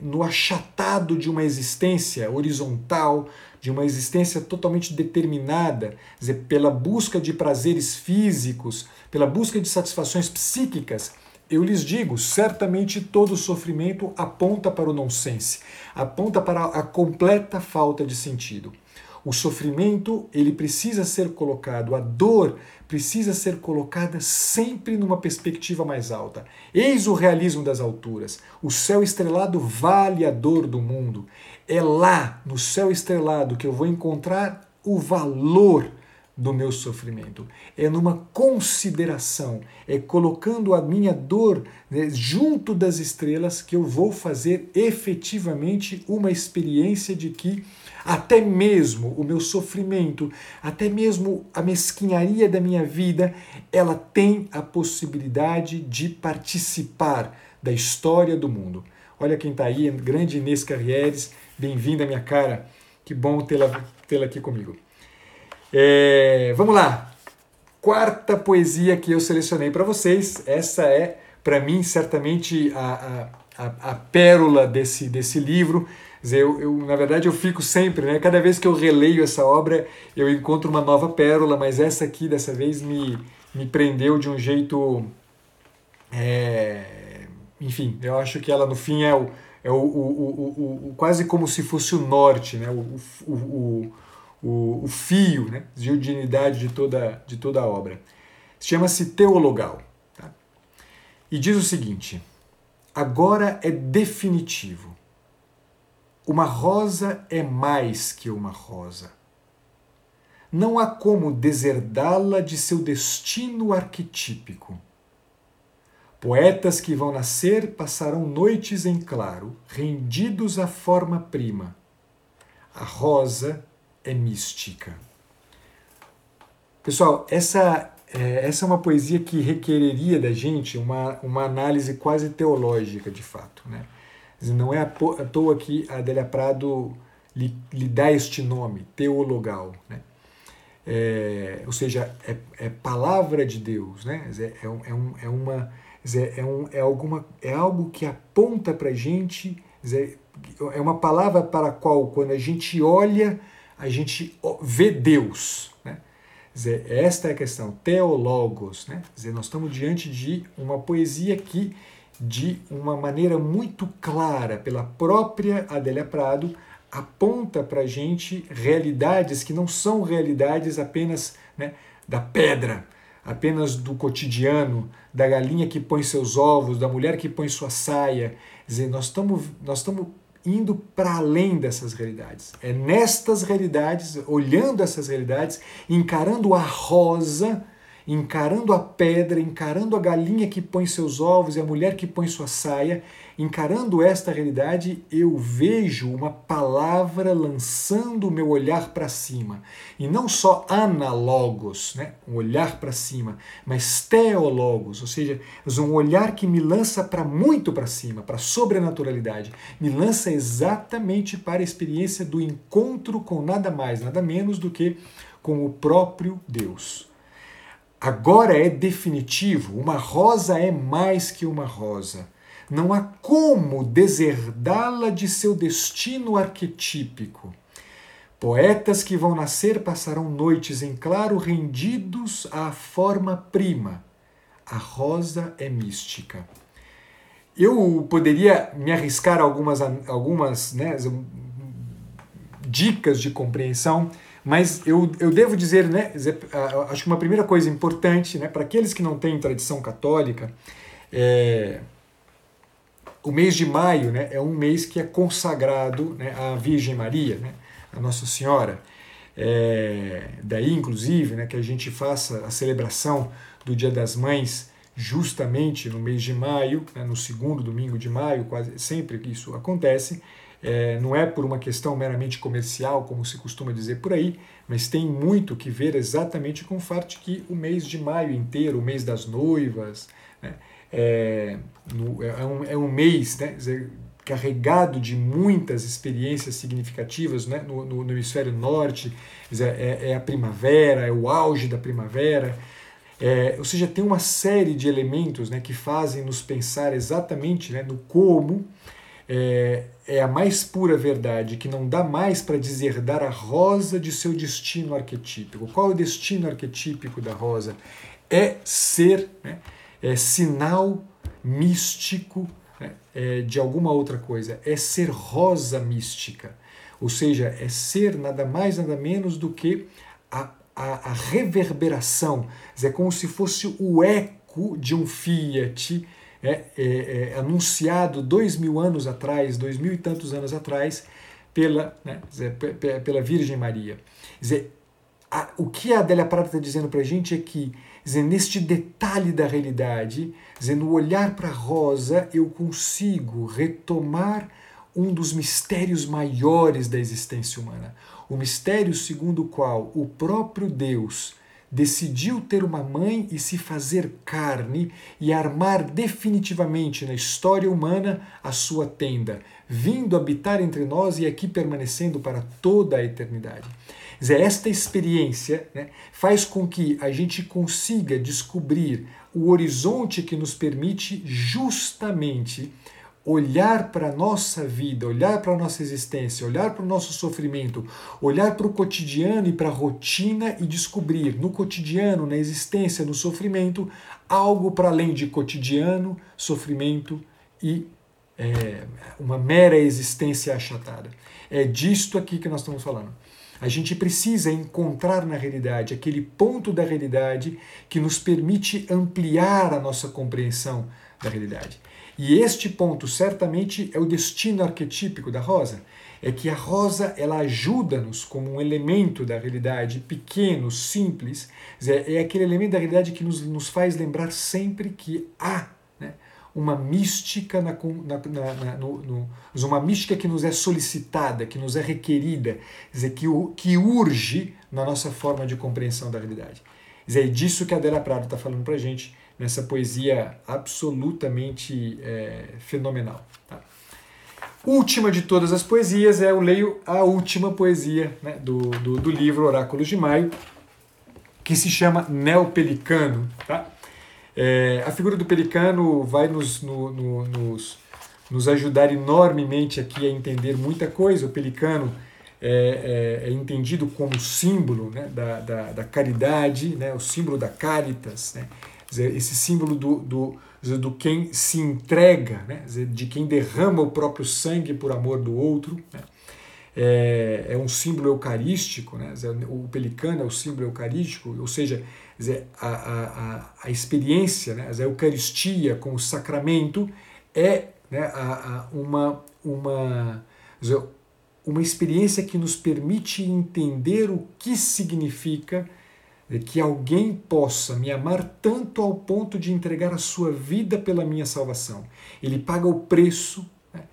no achatado de uma existência horizontal, de uma existência totalmente determinada, dizer, pela busca de prazeres físicos, pela busca de satisfações psíquicas, eu lhes digo, certamente todo sofrimento aponta para o nonsense, aponta para a completa falta de sentido. O sofrimento, ele precisa ser colocado, a dor precisa ser colocada sempre numa perspectiva mais alta. Eis o realismo das alturas. O céu estrelado vale a dor do mundo. É lá, no céu estrelado, que eu vou encontrar o valor do meu sofrimento. É numa consideração, é colocando a minha dor né, junto das estrelas que eu vou fazer efetivamente uma experiência de que até mesmo o meu sofrimento, até mesmo a mesquinharia da minha vida, ela tem a possibilidade de participar da história do mundo. Olha quem está aí, grande Inês Carrieres, bem-vinda, minha cara. Que bom tê-la tê aqui comigo. É, vamos lá. Quarta poesia que eu selecionei para vocês. Essa é, para mim, certamente a, a, a, a, pérola desse, desse livro. Eu, eu, na verdade, eu fico sempre, né? Cada vez que eu releio essa obra, eu encontro uma nova pérola, mas essa aqui, dessa vez, me, me prendeu de um jeito. É, enfim, eu acho que ela, no fim, é o, é o, o, o, o, quase como se fosse o norte, né? o, o o, o fio né, de unidade de toda, de toda a obra. Chama-se Teologal. Tá? E diz o seguinte: agora é definitivo. Uma rosa é mais que uma rosa. Não há como deserdá-la de seu destino arquetípico. Poetas que vão nascer passarão noites em claro, rendidos à forma prima. A rosa é mística. Pessoal, essa, é, essa é uma poesia que requereria da gente uma, uma análise quase teológica, de fato. Né? Não é à toa que Adélia Prado lhe, lhe dá este nome, teologal. Né? É, ou seja, é, é, palavra de Deus, né? é, é, um, é uma, é, um, é, alguma, é algo que aponta para a gente, é uma palavra para a qual, quando a gente olha a gente vê Deus. Né? Esta é a questão, teologos. Né? Nós estamos diante de uma poesia que, de uma maneira muito clara, pela própria Adélia Prado, aponta para a gente realidades que não são realidades apenas né, da pedra, apenas do cotidiano, da galinha que põe seus ovos, da mulher que põe sua saia. Dizer, nós estamos nós estamos indo para além dessas realidades. É nestas realidades, olhando essas realidades, encarando a rosa, encarando a pedra, encarando a galinha que põe seus ovos e a mulher que põe sua saia, encarando esta realidade, eu vejo uma palavra lançando o meu olhar para cima. E não só analogos, né? um olhar para cima, mas teologos, ou seja, um olhar que me lança para muito para cima, para a sobrenaturalidade. Me lança exatamente para a experiência do encontro com nada mais, nada menos do que com o próprio Deus. Agora é definitivo, uma rosa é mais que uma rosa. Não há como deserdá-la de seu destino arquetípico. Poetas que vão nascer passarão noites em claro rendidos à forma prima. A rosa é mística. Eu poderia me arriscar algumas, algumas né, dicas de compreensão, mas eu, eu devo dizer, né, acho que uma primeira coisa importante né, para aqueles que não têm tradição católica é o mês de maio né, é um mês que é consagrado né, à Virgem Maria, né, a Nossa Senhora. É, daí, inclusive, né, que a gente faça a celebração do Dia das Mães justamente no mês de maio, né, no segundo domingo de maio, quase sempre que isso acontece. É, não é por uma questão meramente comercial, como se costuma dizer por aí, mas tem muito que ver exatamente com o fato que o mês de maio inteiro, o mês das noivas, né, é, no, é, um, é um mês né, carregado de muitas experiências significativas né, no, no, no hemisfério norte, é, é, a primavera, é o auge da primavera. É, ou seja, tem uma série de elementos né, que fazem nos pensar exatamente né, no como é, é, a mais pura verdade, que não dá mais para dizer dar a rosa de seu destino arquetípico. Qual é o destino arquetípico da rosa? É ser né, é sinal místico né, é, de alguma outra coisa, é ser rosa mística. Ou seja, é ser nada mais, nada menos do que a, a, a reverberação, é como se fosse o eco de um Fiat é, é, é, anunciado dois mil anos atrás, dois mil e tantos anos atrás, pela, né, pela Virgem Maria. Dizer, a, o que a Adélia Prata está dizendo para a gente é que, dizer, neste detalhe da realidade, dizer, no olhar para a rosa, eu consigo retomar um dos mistérios maiores da existência humana. O mistério segundo o qual o próprio Deus decidiu ter uma mãe e se fazer carne e armar definitivamente na história humana a sua tenda, vindo habitar entre nós e aqui permanecendo para toda a eternidade. Dizer, esta experiência né, faz com que a gente consiga descobrir o horizonte que nos permite justamente olhar para a nossa vida, olhar para a nossa existência, olhar para o nosso sofrimento, olhar para o cotidiano e para a rotina e descobrir no cotidiano, na existência, no sofrimento, algo para além de cotidiano, sofrimento e é, uma mera existência achatada. É disto aqui que nós estamos falando. A gente precisa encontrar na realidade aquele ponto da realidade que nos permite ampliar a nossa compreensão da realidade. E este ponto certamente é o destino arquetípico da rosa. É que a rosa ela ajuda-nos como um elemento da realidade pequeno, simples, é aquele elemento da realidade que nos, nos faz lembrar sempre que há né, uma mística na, na, na, no, no, uma mística que nos é solicitada, que nos é requerida, dizer, que, que urge na nossa forma de compreensão da realidade. É disso que a Adela Prado está falando para gente nessa poesia absolutamente é, fenomenal. Tá? Última de todas as poesias, é eu leio a última poesia né, do, do, do, livro Oráculos de Maio, que se chama Neopelicano. Tá? É, a figura do pelicano vai nos, no, no, nos, nos ajudar enormemente aqui a entender muita coisa. O pelicano é, é, é entendido como símbolo né, da, da, da, caridade, né, o símbolo da caritas, né, esse símbolo do, do, do quem se entrega, né? de quem derrama o próprio sangue por amor do outro. Né? É, é, um símbolo eucarístico, né? o pelicano é o símbolo eucarístico, ou seja, a, a, a experiência, né? a Eucaristia com o sacramento é né? a, uma, uma, uma experiência que nos permite entender o que significa que alguém possa me amar tanto ao ponto de entregar a sua vida pela minha salvação. Ele paga o preço né,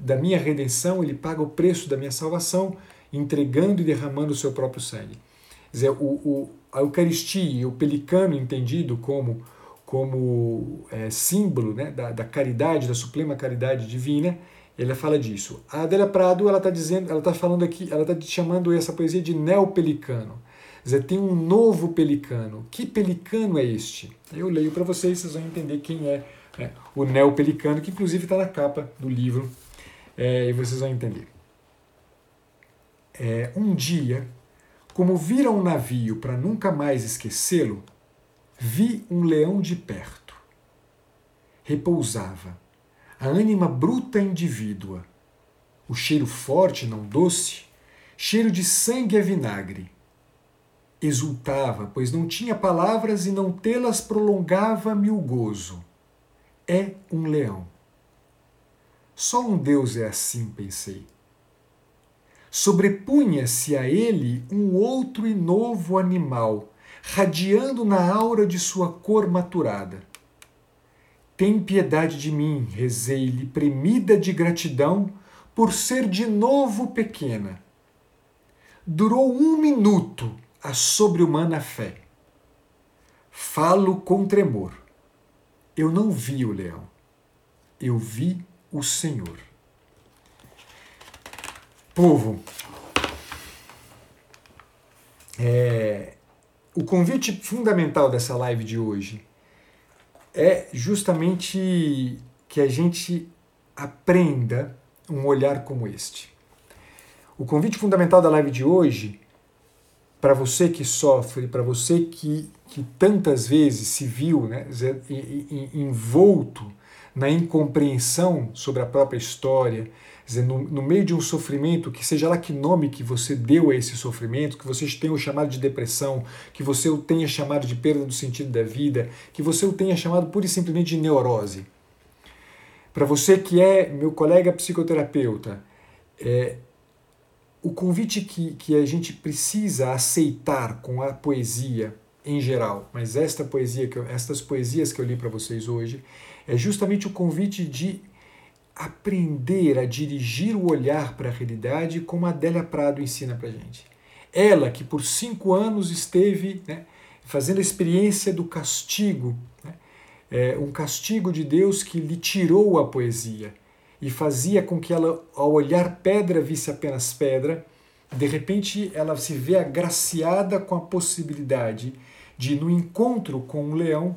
da minha redenção, ele paga o preço da minha salvação, entregando e derramando o seu próprio sangue. Dizer, o, o, a Eucaristia, o pelicano entendido como, como é, símbolo né, da, da caridade, da suprema caridade divina, ele fala disso. A Adélia Prado ela está dizendo, ela está falando aqui, ela está chamando essa poesia de neopelicano dizer, tem um novo pelicano. Que pelicano é este? Eu leio para vocês, vocês vão entender quem é né, o neopelicano, que inclusive está na capa do livro, é, e vocês vão entender. É, um dia, como vira um navio para nunca mais esquecê-lo, vi um leão de perto. Repousava, a ânima bruta indivídua, o cheiro forte, não doce, cheiro de sangue a vinagre, exultava, pois não tinha palavras e não tê-las prolongava-me o gozo. É um leão. Só um Deus é assim, pensei. Sobrepunha-se a ele um outro e novo animal, radiando na aura de sua cor maturada. Tem piedade de mim, rezei-lhe, premida de gratidão, por ser de novo pequena. Durou um minuto a sobre-humana fé. Falo com tremor. Eu não vi o leão, eu vi o Senhor. Povo, é, o convite fundamental dessa live de hoje é justamente que a gente aprenda um olhar como este. O convite fundamental da live de hoje para você que sofre, para você que, que tantas vezes se viu né, envolto na incompreensão sobre a própria história, dizer, no, no, meio de um sofrimento, que seja lá que nome que você deu a esse sofrimento, que você tenha o chamado de depressão, que você o tenha chamado de perda do sentido da vida, que você o tenha chamado pura e simplesmente de neurose. Para você que é meu colega psicoterapeuta, é, o convite que, que a gente precisa aceitar com a poesia em geral, mas esta poesia que eu, estas poesias que eu li para vocês hoje, é justamente o convite de aprender a dirigir o olhar para a realidade como a Adélia Prado ensina para gente. Ela, que por cinco anos esteve né, fazendo a experiência do castigo, né, é, um castigo de Deus que lhe tirou a poesia e fazia com que ela, ao olhar pedra, visse apenas pedra. De repente, ela se vê agraciada com a possibilidade de, no encontro com um leão,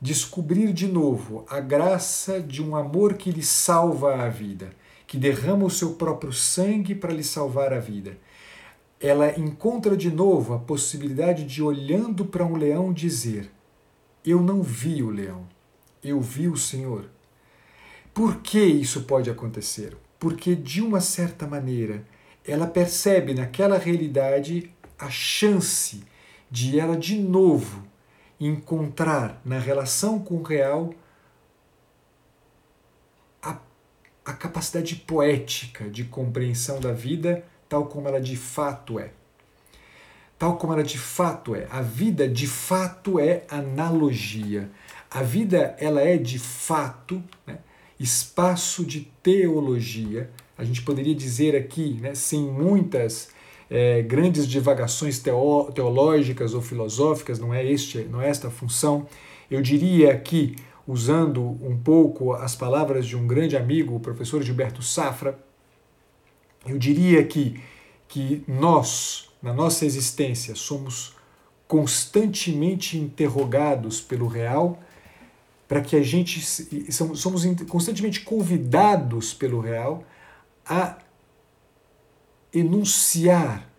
descobrir de novo a graça de um amor que lhe salva a vida, que derrama o seu próprio sangue para lhe salvar a vida. Ela encontra de novo a possibilidade de, olhando para um leão, dizer: Eu não vi o leão, eu vi o Senhor. Por que isso pode acontecer? Porque, de uma certa maneira, ela percebe naquela realidade a chance de ela de novo encontrar na relação com o real a, a capacidade poética de compreensão da vida tal como ela de fato é. Tal como ela de fato é. A vida de fato é analogia. A vida ela é de fato né, espaço de teologia. A gente poderia dizer aqui, né, sem muitas é, grandes divagações teológicas ou filosóficas, não é, este, não é esta a função. Eu diria que, usando um pouco as palavras de um grande amigo, o professor Gilberto Safra, eu diria que, que nós, na nossa existência, somos constantemente interrogados pelo real, para que a gente somos constantemente convidados pelo real a enunciar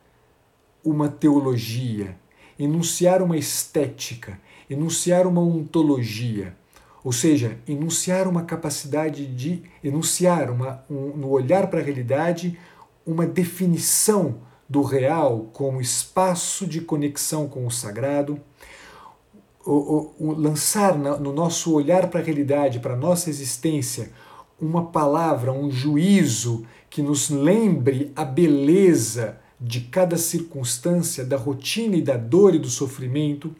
uma teologia, enunciar uma estética, enunciar uma ontologia, ou seja, enunciar uma capacidade de enunciar uma, um, no olhar para a realidade uma definição do real como espaço de conexão com o sagrado, o, o, o lançar na, no nosso olhar para a realidade, para a nossa existência, uma palavra, um juízo que nos lembre a beleza de cada circunstância, da rotina e da dor e do sofrimento,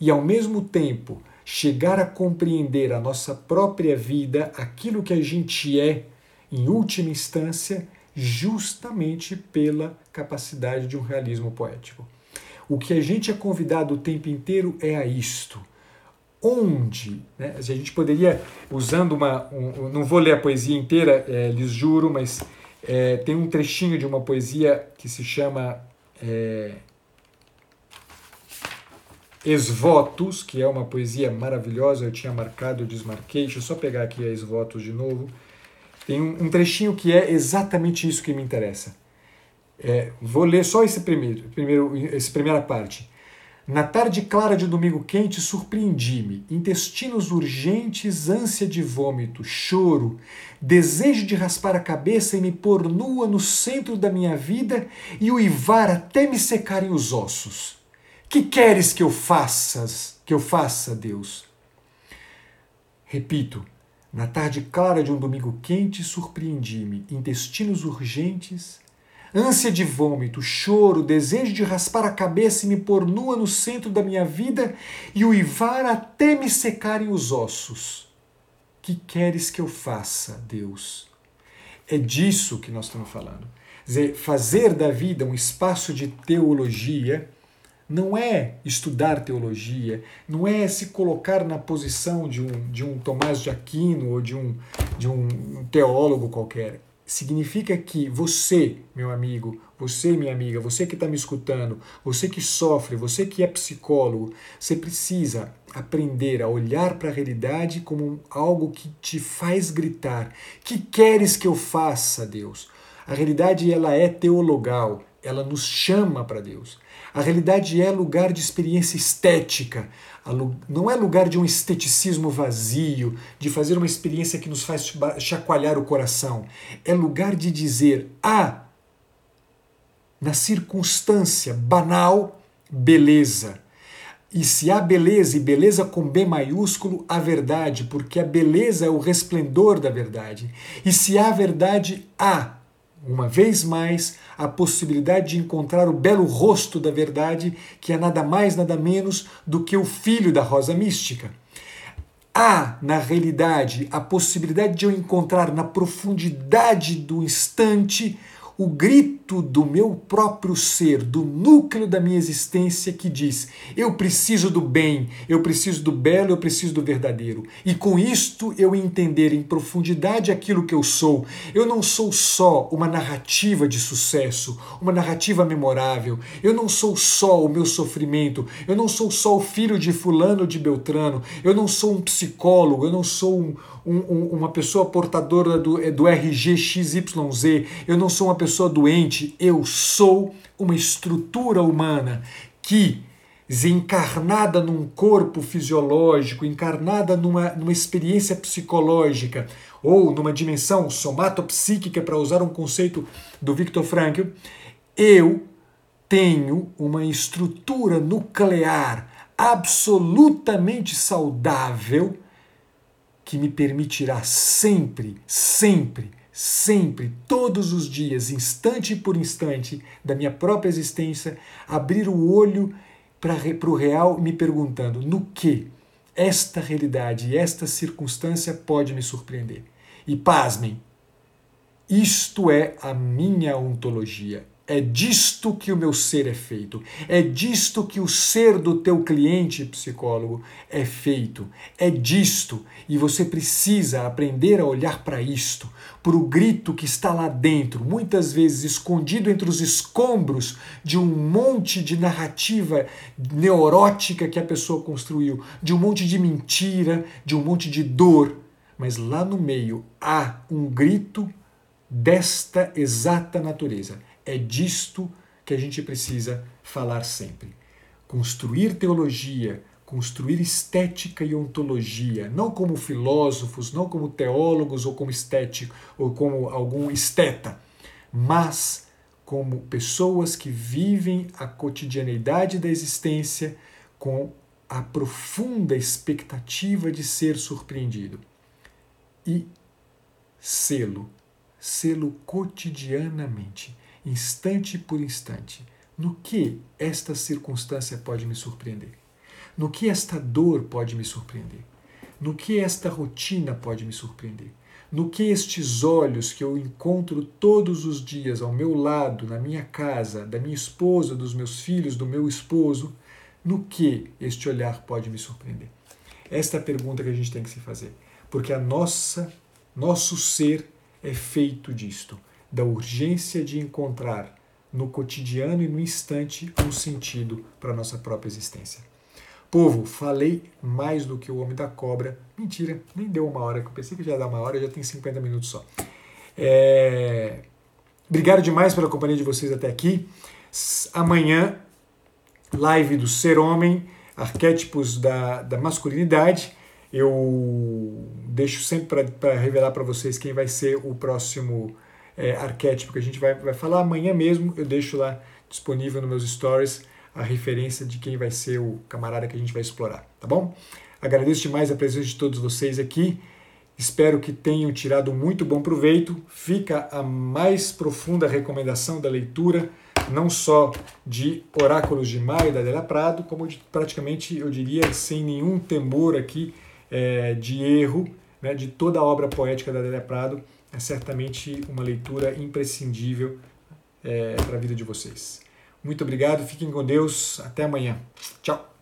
e ao mesmo tempo chegar a compreender a nossa própria vida, aquilo que a gente é, em última instância, justamente pela capacidade de um realismo poético. O que a gente é convidado o tempo inteiro é a isto. Onde, né? a gente poderia, usando uma. Um, não vou ler a poesia inteira, é, lhes juro, mas é, tem um trechinho de uma poesia que se chama é, Esvotos, que é uma poesia maravilhosa, eu tinha marcado, eu desmarquei, deixa eu só pegar aqui a Esvotos de novo. Tem um, um trechinho que é exatamente isso que me interessa. É, vou ler só esse primeiro, primeiro, essa primeira parte. Na tarde clara de domingo quente, surpreendi-me. Intestinos urgentes, ânsia de vômito, choro, desejo de raspar a cabeça e me pôr nua no centro da minha vida e uivar até me secarem os ossos. Que queres que eu faças, que eu faça, Deus? Repito, na tarde clara de um domingo quente, surpreendi-me. Intestinos urgentes, ânsia de vômito, choro, desejo de raspar a cabeça e me pôr nua no centro da minha vida e uivar até me secarem os ossos. Que queres que eu faça, Deus? É disso que nós estamos falando. Dizer, fazer da vida um espaço de teologia não é estudar teologia, não é se colocar na posição de um, de um Tomás de Aquino ou de um, de um teólogo qualquer significa que você, meu amigo, você, minha amiga, você que está me escutando, você que sofre, você que é psicólogo, você precisa aprender a olhar para a realidade como algo que te faz gritar: Que queres que eu faça, Deus? A realidade ela é teologal, ela nos chama para Deus. A realidade é lugar de experiência estética, não é lugar de um esteticismo vazio, de fazer uma experiência que nos faz chacoalhar o coração. É lugar de dizer: ah, na circunstância banal, beleza. E se há beleza, e beleza com B maiúsculo, há verdade, porque a beleza é o resplendor da verdade. E se há verdade, há uma vez mais, a possibilidade de encontrar o belo rosto da verdade, que é nada mais, nada menos do que o filho da rosa mística. Há, na realidade, a possibilidade de eu encontrar na profundidade do instante o grito do meu próprio ser, do núcleo da minha existência que diz: eu preciso do bem, eu preciso do belo, eu preciso do verdadeiro. E com isto eu entender em profundidade aquilo que eu sou. Eu não sou só uma narrativa de sucesso, uma narrativa memorável. Eu não sou só o meu sofrimento, eu não sou só o filho de fulano de Beltrano, eu não sou um psicólogo, eu não sou um, um, uma pessoa portadora do, do RG XYZ, eu não sou uma pessoa doente, eu sou uma estrutura humana que, encarnada num corpo fisiológico, encarnada numa, numa experiência psicológica ou numa dimensão somatopsíquica, para usar um conceito do Viktor Frankl, eu tenho uma estrutura nuclear absolutamente saudável que me permitirá sempre, sempre, sempre, todos os dias, instante por instante da minha própria existência, abrir o olho para o real me perguntando no que esta realidade esta circunstância pode me surpreender. E pasmem, isto é a minha ontologia, é disto que o meu ser é feito. É disto que o ser do teu cliente psicólogo é feito. É disto. E você precisa aprender a olhar para isto, para o grito que está lá dentro, muitas vezes escondido entre os escombros de um monte de narrativa neurótica que a pessoa construiu, de um monte de mentira, de um monte de dor. Mas lá no meio há um grito desta exata natureza é disto que a gente precisa falar sempre. Construir teologia, construir estética e ontologia, não como filósofos, não como teólogos ou como estético ou como algum esteta, mas como pessoas que vivem a cotidianeidade da existência com a profunda expectativa de ser surpreendido. E selo, selo cotidianamente instante por instante, no que esta circunstância pode me surpreender? No que esta dor pode me surpreender? No que esta rotina pode me surpreender? No que estes olhos que eu encontro todos os dias ao meu lado, na minha casa, da minha esposa, dos meus filhos, do meu esposo, no que este olhar pode me surpreender? Esta é a pergunta que a gente tem que se fazer, porque a nossa nosso ser é feito disto da urgência de encontrar no cotidiano e no instante um sentido para a nossa própria existência. Povo, falei mais do que o Homem da Cobra. Mentira, nem deu uma hora, que eu pensei que já ia dar uma hora, já tem 50 minutos só. É... Obrigado demais pela companhia de vocês até aqui. Amanhã, live do Ser Homem, arquétipos da, da masculinidade. Eu deixo sempre para revelar para vocês quem vai ser o próximo é, arquétipo que a gente vai, vai falar amanhã mesmo. Eu deixo lá disponível nos meus stories a referência de quem vai ser o camarada que a gente vai explorar, tá bom? Agradeço demais a presença de todos vocês aqui. Espero que tenham tirado muito bom proveito. Fica a mais profunda recomendação da leitura, não só de Oráculos de Maia da Adela Prado, como de, praticamente, eu diria, sem nenhum temor aqui é, de erro, né, de toda a obra poética da Adélia Prado é certamente uma leitura imprescindível é, para a vida de vocês. Muito obrigado, fiquem com Deus, até amanhã. Tchau!